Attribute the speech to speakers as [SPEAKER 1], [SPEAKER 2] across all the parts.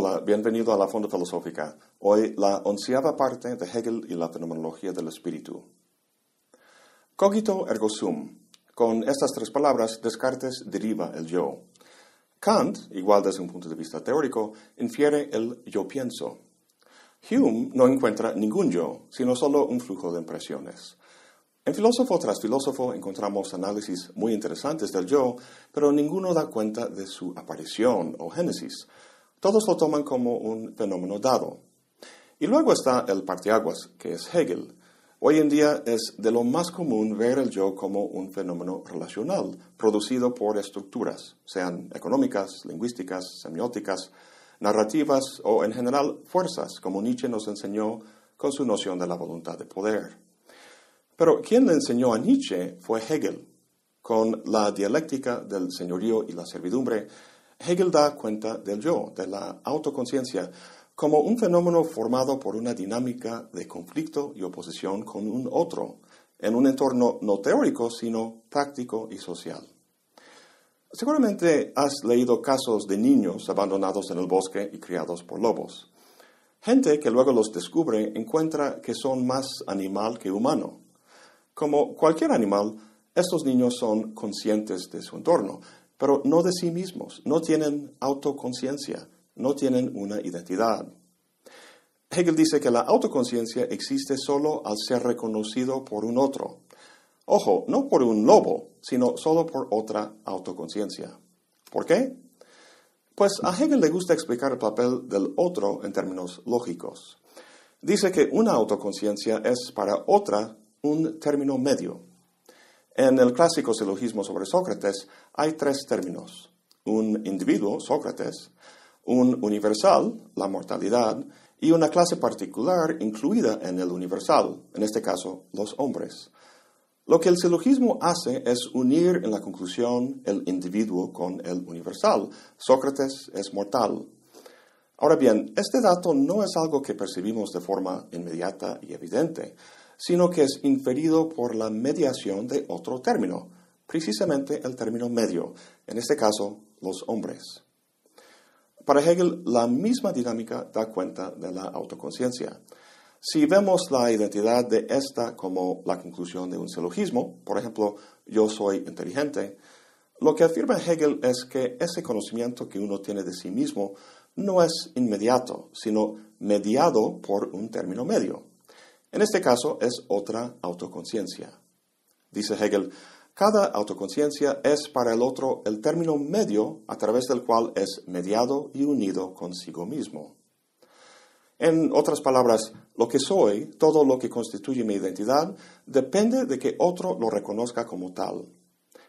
[SPEAKER 1] Hola, bienvenido a la Fonda Filosófica. Hoy la onceava parte de Hegel y la fenomenología del espíritu. Cogito ergo sum. Con estas tres palabras, Descartes deriva el yo. Kant, igual desde un punto de vista teórico, infiere el yo pienso. Hume no encuentra ningún yo, sino solo un flujo de impresiones. En filósofo tras filósofo encontramos análisis muy interesantes del yo, pero ninguno da cuenta de su aparición o génesis. Todos lo toman como un fenómeno dado. Y luego está el partiaguas, que es Hegel. Hoy en día es de lo más común ver el yo como un fenómeno relacional, producido por estructuras, sean económicas, lingüísticas, semióticas, narrativas o en general fuerzas, como Nietzsche nos enseñó con su noción de la voluntad de poder. Pero quien le enseñó a Nietzsche fue Hegel. Con la dialéctica del señorío y la servidumbre, Hegel da cuenta del yo, de la autoconciencia, como un fenómeno formado por una dinámica de conflicto y oposición con un otro, en un entorno no teórico, sino práctico y social. Seguramente has leído casos de niños abandonados en el bosque y criados por lobos. Gente que luego los descubre encuentra que son más animal que humano. Como cualquier animal, estos niños son conscientes de su entorno, pero no de sí mismos, no tienen autoconciencia, no tienen una identidad. Hegel dice que la autoconciencia existe solo al ser reconocido por un otro. Ojo, no por un lobo, sino solo por otra autoconciencia. ¿Por qué? Pues a Hegel le gusta explicar el papel del otro en términos lógicos. Dice que una autoconciencia es para otra un término medio. En el clásico silogismo sobre Sócrates hay tres términos. Un individuo, Sócrates, un universal, la mortalidad, y una clase particular incluida en el universal, en este caso los hombres. Lo que el silogismo hace es unir en la conclusión el individuo con el universal. Sócrates es mortal. Ahora bien, este dato no es algo que percibimos de forma inmediata y evidente sino que es inferido por la mediación de otro término, precisamente el término medio, en este caso los hombres. Para Hegel, la misma dinámica da cuenta de la autoconciencia. Si vemos la identidad de esta como la conclusión de un silogismo, por ejemplo, yo soy inteligente, lo que afirma Hegel es que ese conocimiento que uno tiene de sí mismo no es inmediato, sino mediado por un término medio. En este caso es otra autoconciencia. Dice Hegel, cada autoconciencia es para el otro el término medio a través del cual es mediado y unido consigo mismo. En otras palabras, lo que soy, todo lo que constituye mi identidad, depende de que otro lo reconozca como tal.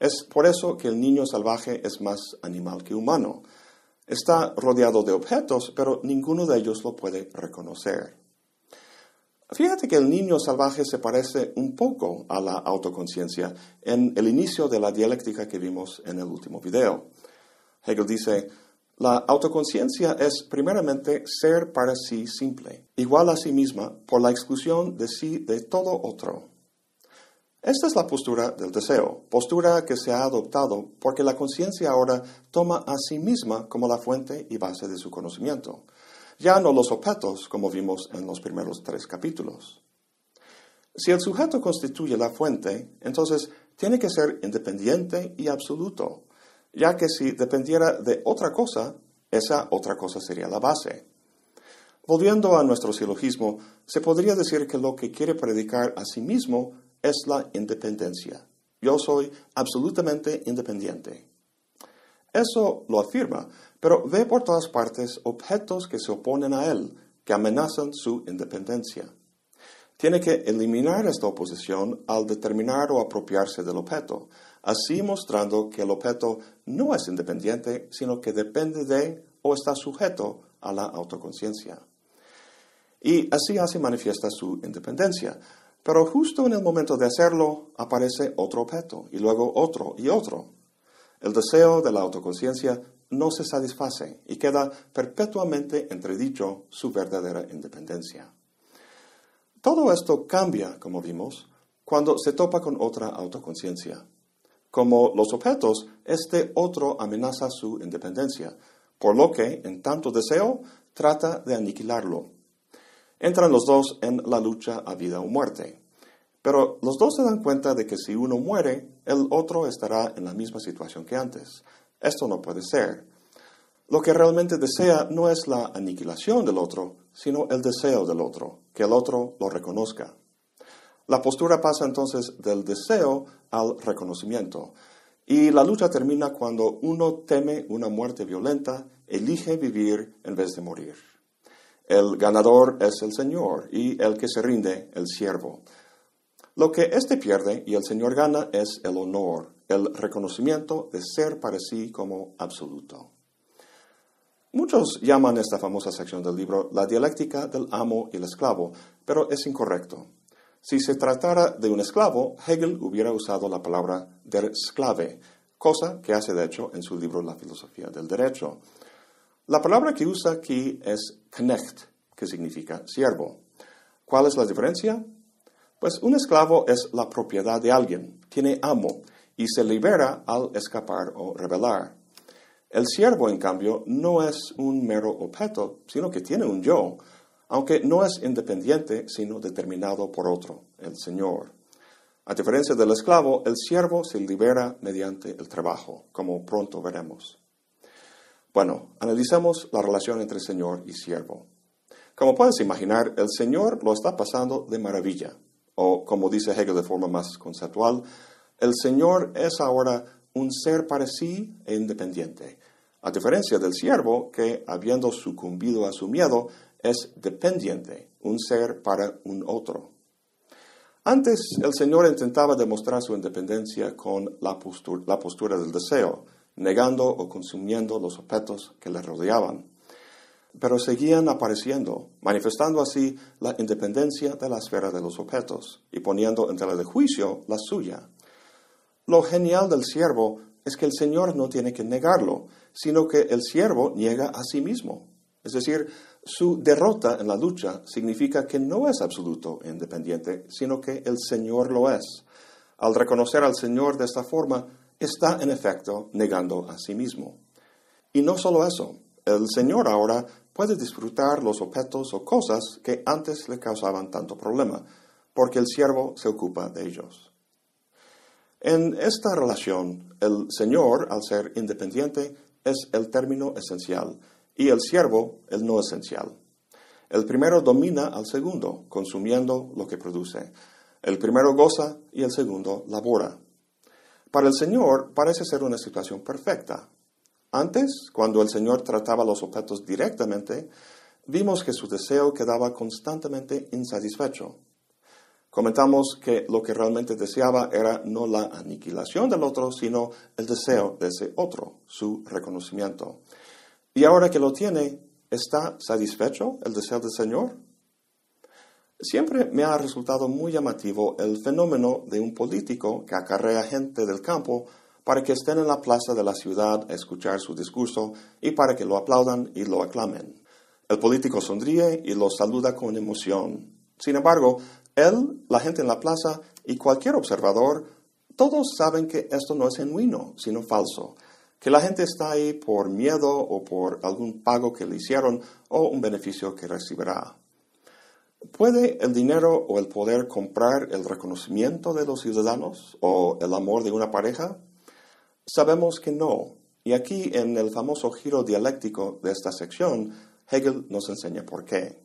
[SPEAKER 1] Es por eso que el niño salvaje es más animal que humano. Está rodeado de objetos, pero ninguno de ellos lo puede reconocer. Fíjate que el niño salvaje se parece un poco a la autoconciencia en el inicio de la dialéctica que vimos en el último video. Hegel dice, la autoconciencia es primeramente ser para sí simple, igual a sí misma por la exclusión de sí de todo otro. Esta es la postura del deseo, postura que se ha adoptado porque la conciencia ahora toma a sí misma como la fuente y base de su conocimiento ya no los objetos, como vimos en los primeros tres capítulos. Si el sujeto constituye la fuente, entonces tiene que ser independiente y absoluto, ya que si dependiera de otra cosa, esa otra cosa sería la base. Volviendo a nuestro silogismo, se podría decir que lo que quiere predicar a sí mismo es la independencia. Yo soy absolutamente independiente. Eso lo afirma, pero ve por todas partes objetos que se oponen a él, que amenazan su independencia. Tiene que eliminar esta oposición al determinar o apropiarse del objeto, así mostrando que el objeto no es independiente, sino que depende de o está sujeto a la autoconciencia. Y así hace manifiesta su independencia. Pero justo en el momento de hacerlo aparece otro objeto, y luego otro y otro. El deseo de la autoconciencia no se satisface y queda perpetuamente entredicho su verdadera independencia. Todo esto cambia, como vimos, cuando se topa con otra autoconciencia. Como los objetos, este otro amenaza su independencia, por lo que, en tanto deseo, trata de aniquilarlo. Entran los dos en la lucha a vida o muerte. Pero los dos se dan cuenta de que si uno muere, el otro estará en la misma situación que antes. Esto no puede ser. Lo que realmente desea no es la aniquilación del otro, sino el deseo del otro, que el otro lo reconozca. La postura pasa entonces del deseo al reconocimiento. Y la lucha termina cuando uno teme una muerte violenta, elige vivir en vez de morir. El ganador es el Señor y el que se rinde, el siervo. Lo que éste pierde y el Señor gana es el honor, el reconocimiento de ser para sí como absoluto. Muchos llaman esta famosa sección del libro la dialéctica del amo y el esclavo, pero es incorrecto. Si se tratara de un esclavo, Hegel hubiera usado la palabra der Sklave, cosa que hace de hecho en su libro La filosofía del derecho. La palabra que usa aquí es knecht, que significa siervo. ¿Cuál es la diferencia? Pues un esclavo es la propiedad de alguien, tiene amo y se libera al escapar o rebelar. El siervo, en cambio, no es un mero objeto, sino que tiene un yo, aunque no es independiente, sino determinado por otro, el Señor. A diferencia del esclavo, el siervo se libera mediante el trabajo, como pronto veremos. Bueno, analicemos la relación entre Señor y siervo. Como puedes imaginar, el Señor lo está pasando de maravilla, o como dice Hegel de forma más conceptual, el Señor es ahora un ser para sí e independiente, a diferencia del siervo que, habiendo sucumbido a su miedo, es dependiente, un ser para un otro. Antes el Señor intentaba demostrar su independencia con la postura, la postura del deseo, negando o consumiendo los objetos que le rodeaban. Pero seguían apareciendo, manifestando así la independencia de la esfera de los objetos y poniendo en tela de juicio la suya. Lo genial del siervo es que el Señor no tiene que negarlo, sino que el siervo niega a sí mismo. Es decir, su derrota en la lucha significa que no es absoluto e independiente, sino que el Señor lo es. Al reconocer al Señor de esta forma, está en efecto negando a sí mismo. Y no solo eso, el Señor ahora puede disfrutar los objetos o cosas que antes le causaban tanto problema, porque el siervo se ocupa de ellos. En esta relación, el Señor, al ser independiente, es el término esencial, y el siervo el no esencial. El primero domina al segundo, consumiendo lo que produce. El primero goza y el segundo labora. Para el Señor parece ser una situación perfecta. Antes, cuando el Señor trataba los objetos directamente, vimos que su deseo quedaba constantemente insatisfecho. Comentamos que lo que realmente deseaba era no la aniquilación del otro, sino el deseo de ese otro, su reconocimiento. Y ahora que lo tiene, ¿está satisfecho el deseo del Señor? Siempre me ha resultado muy llamativo el fenómeno de un político que acarrea gente del campo para que estén en la plaza de la ciudad a escuchar su discurso y para que lo aplaudan y lo aclamen. El político sonríe y lo saluda con emoción. Sin embargo, él, la gente en la plaza y cualquier observador, todos saben que esto no es genuino, sino falso que la gente está ahí por miedo o por algún pago que le hicieron o un beneficio que recibirá. ¿Puede el dinero o el poder comprar el reconocimiento de los ciudadanos o el amor de una pareja? Sabemos que no. Y aquí en el famoso giro dialéctico de esta sección, Hegel nos enseña por qué.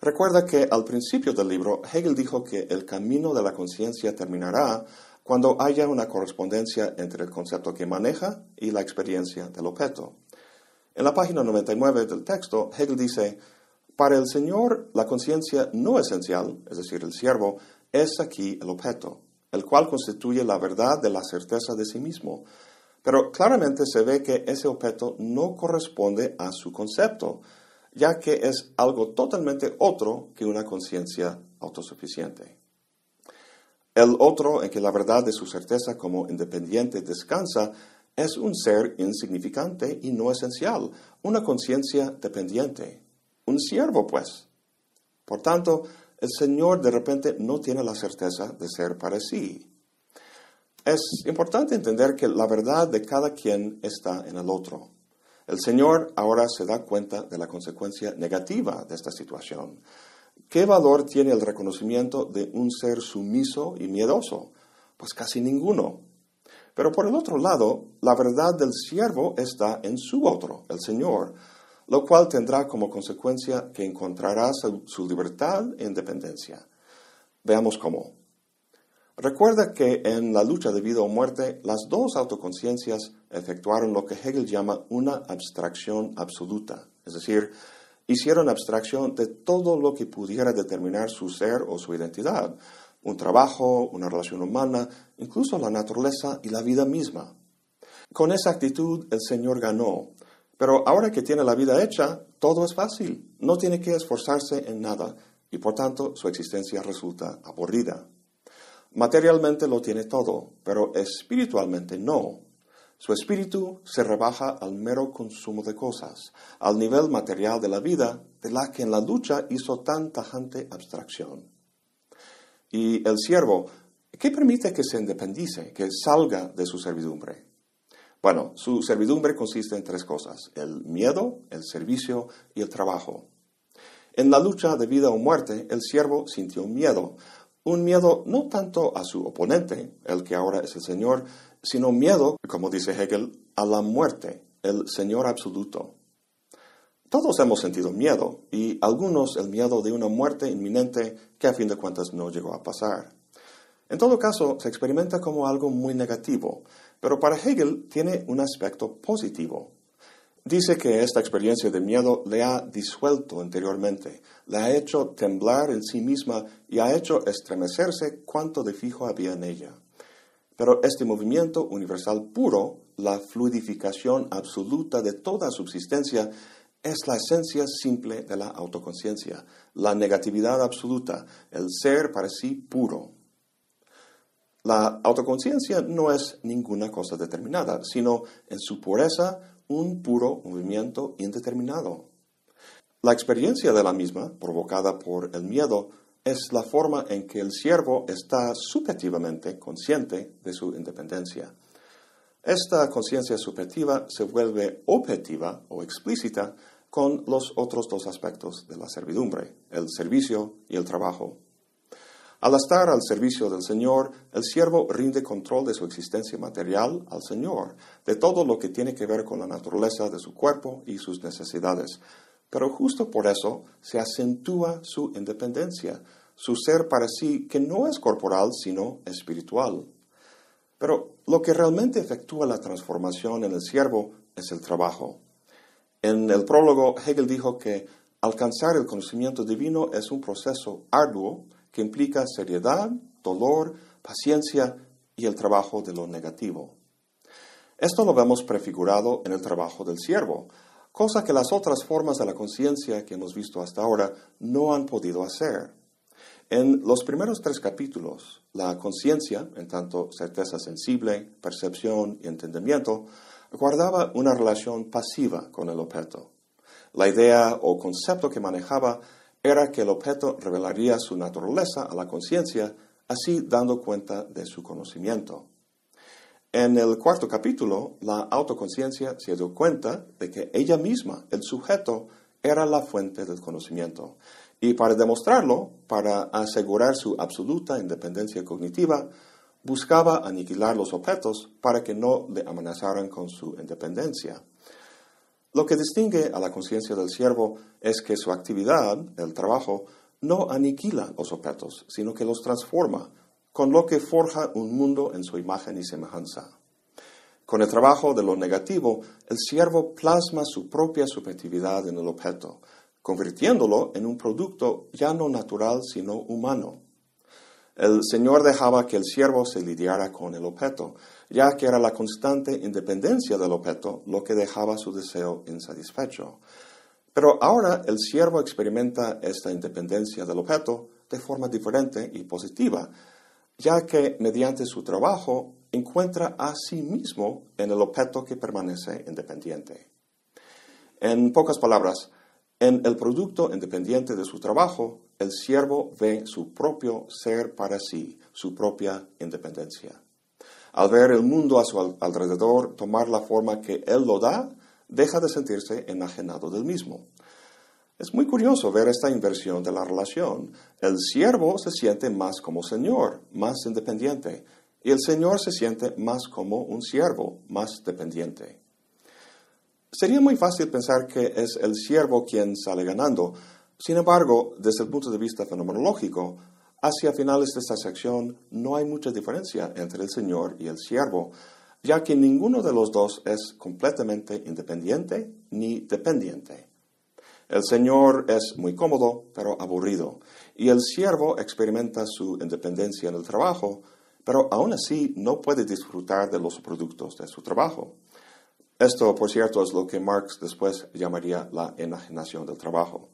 [SPEAKER 1] Recuerda que al principio del libro Hegel dijo que el camino de la conciencia terminará cuando haya una correspondencia entre el concepto que maneja y la experiencia del objeto. En la página 99 del texto, Hegel dice, para el Señor la conciencia no esencial, es decir, el siervo, es aquí el objeto, el cual constituye la verdad de la certeza de sí mismo. Pero claramente se ve que ese objeto no corresponde a su concepto, ya que es algo totalmente otro que una conciencia autosuficiente. El otro en que la verdad de su certeza como independiente descansa es un ser insignificante y no esencial, una conciencia dependiente, un siervo pues. Por tanto, el Señor de repente no tiene la certeza de ser para sí. Es importante entender que la verdad de cada quien está en el otro. El Señor ahora se da cuenta de la consecuencia negativa de esta situación. ¿Qué valor tiene el reconocimiento de un ser sumiso y miedoso? Pues casi ninguno. Pero por el otro lado, la verdad del siervo está en su otro, el Señor, lo cual tendrá como consecuencia que encontrará su, libertad e independencia. Veamos cómo. Recuerda que en la lucha de vida o muerte, las dos autoconciencias efectuaron lo que Hegel llama una abstracción absoluta, es decir, hicieron abstracción de todo lo que pudiera determinar su ser o su identidad, un trabajo, una relación humana, incluso la naturaleza y la vida misma. Con esa actitud el Señor ganó, pero ahora que tiene la vida hecha, todo es fácil, no tiene que esforzarse en nada y por tanto su existencia resulta aburrida. Materialmente lo tiene todo, pero espiritualmente no. Su espíritu se rebaja al mero consumo de cosas, al nivel material de la vida de la que en la lucha hizo tan tajante abstracción. Y el siervo, ¿qué permite que se independice, que salga de su servidumbre? Bueno, su servidumbre consiste en tres cosas, el miedo, el servicio y el trabajo. En la lucha de vida o muerte, el siervo sintió miedo, un miedo no tanto a su oponente, el que ahora es el Señor, sino miedo, como dice Hegel, a la muerte, el Señor absoluto. Todos hemos sentido miedo, y algunos el miedo de una muerte inminente que a fin de cuentas no llegó a pasar. En todo caso, se experimenta como algo muy negativo, pero para Hegel tiene un aspecto positivo. Dice que esta experiencia de miedo le ha disuelto interiormente, le ha hecho temblar en sí misma y ha hecho estremecerse cuanto de fijo había en ella. Pero este movimiento universal puro, la fluidificación absoluta de toda subsistencia, es la esencia simple de la autoconciencia, la negatividad absoluta, el ser para sí puro. La autoconciencia no es ninguna cosa determinada, sino en su pureza un puro movimiento indeterminado. La experiencia de la misma, provocada por el miedo, es la forma en que el siervo está subjetivamente consciente de su independencia. Esta conciencia subjetiva se vuelve objetiva o explícita con los otros dos aspectos de la servidumbre, el servicio y el trabajo. Al estar al servicio del Señor, el siervo rinde control de su existencia material al Señor, de todo lo que tiene que ver con la naturaleza de su cuerpo y sus necesidades. Pero justo por eso se acentúa su independencia, su ser para sí, que no es corporal, sino espiritual. Pero lo que realmente efectúa la transformación en el siervo es el trabajo. En el prólogo, Hegel dijo que alcanzar el conocimiento divino es un proceso arduo que implica seriedad, dolor, paciencia y el trabajo de lo negativo. Esto lo vemos prefigurado en el trabajo del siervo, cosa que las otras formas de la conciencia que hemos visto hasta ahora no han podido hacer. En los primeros tres capítulos, la conciencia, en tanto certeza sensible, percepción y entendimiento, guardaba una relación pasiva con el objeto. La idea o concepto que manejaba era que el objeto revelaría su naturaleza a la conciencia, así dando cuenta de su conocimiento. En el cuarto capítulo, la autoconciencia se dio cuenta de que ella misma, el sujeto, era la fuente del conocimiento. Y para demostrarlo, para asegurar su absoluta independencia cognitiva, buscaba aniquilar los objetos para que no le amenazaran con su independencia. Lo que distingue a la conciencia del siervo es que su actividad, el trabajo, no aniquila los objetos, sino que los transforma, con lo que forja un mundo en su imagen y semejanza. Con el trabajo de lo negativo, el siervo plasma su propia subjetividad en el objeto, convirtiéndolo en un producto ya no natural, sino humano. El Señor dejaba que el siervo se lidiara con el objeto, ya que era la constante independencia del objeto lo que dejaba su deseo insatisfecho. Pero ahora el siervo experimenta esta independencia del objeto de forma diferente y positiva, ya que mediante su trabajo encuentra a sí mismo en el objeto que permanece independiente. En pocas palabras, en el producto independiente de su trabajo, el siervo ve su propio ser para sí, su propia independencia. Al ver el mundo a su alrededor tomar la forma que Él lo da, deja de sentirse enajenado del mismo. Es muy curioso ver esta inversión de la relación. El siervo se siente más como señor, más independiente, y el señor se siente más como un siervo, más dependiente. Sería muy fácil pensar que es el siervo quien sale ganando. Sin embargo, desde el punto de vista fenomenológico, hacia finales de esta sección no hay mucha diferencia entre el señor y el siervo, ya que ninguno de los dos es completamente independiente ni dependiente. El Señor es muy cómodo, pero aburrido, y el siervo experimenta su independencia en el trabajo, pero aún así no puede disfrutar de los productos de su trabajo. Esto, por cierto, es lo que Marx después llamaría la enajenación del trabajo.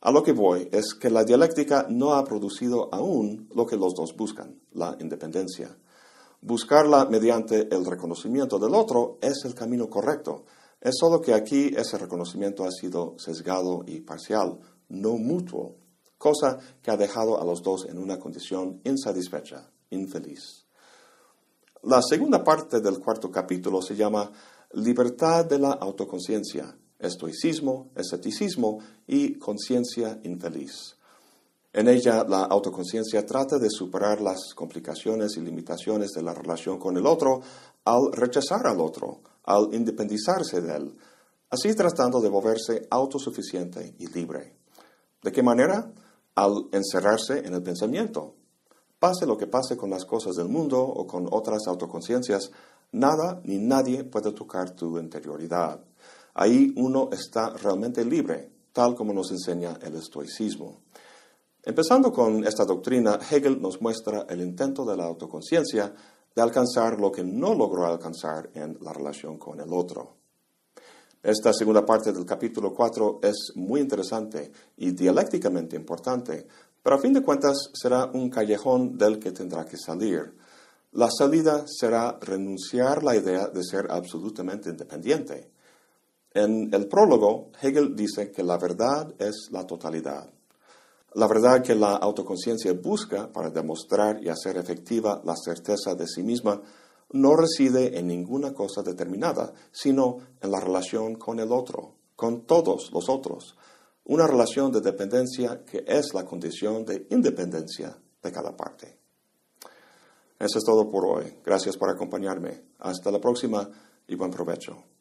[SPEAKER 1] A lo que voy es que la dialéctica no ha producido aún lo que los dos buscan, la independencia. Buscarla mediante el reconocimiento del otro es el camino correcto, es solo que aquí ese reconocimiento ha sido sesgado y parcial, no mutuo, cosa que ha dejado a los dos en una condición insatisfecha, infeliz. La segunda parte del cuarto capítulo se llama Libertad de la autoconciencia, estoicismo, escepticismo y conciencia infeliz. En ella, la autoconciencia trata de superar las complicaciones y limitaciones de la relación con el otro al rechazar al otro, al independizarse de él, así tratando de volverse autosuficiente y libre. ¿De qué manera? Al encerrarse en el pensamiento. Pase lo que pase con las cosas del mundo o con otras autoconciencias, nada ni nadie puede tocar tu interioridad. Ahí uno está realmente libre, tal como nos enseña el estoicismo. Empezando con esta doctrina, Hegel nos muestra el intento de la autoconciencia de alcanzar lo que no logró alcanzar en la relación con el otro. Esta segunda parte del capítulo 4 es muy interesante y dialécticamente importante, pero a fin de cuentas será un callejón del que tendrá que salir. La salida será renunciar la idea de ser absolutamente independiente. En el prólogo, Hegel dice que la verdad es la totalidad. La verdad que la autoconciencia busca para demostrar y hacer efectiva la certeza de sí misma no reside en ninguna cosa determinada, sino en la relación con el otro, con todos los otros, una relación de dependencia que es la condición de independencia de cada parte. Eso es todo por hoy. Gracias por acompañarme. Hasta la próxima y buen provecho.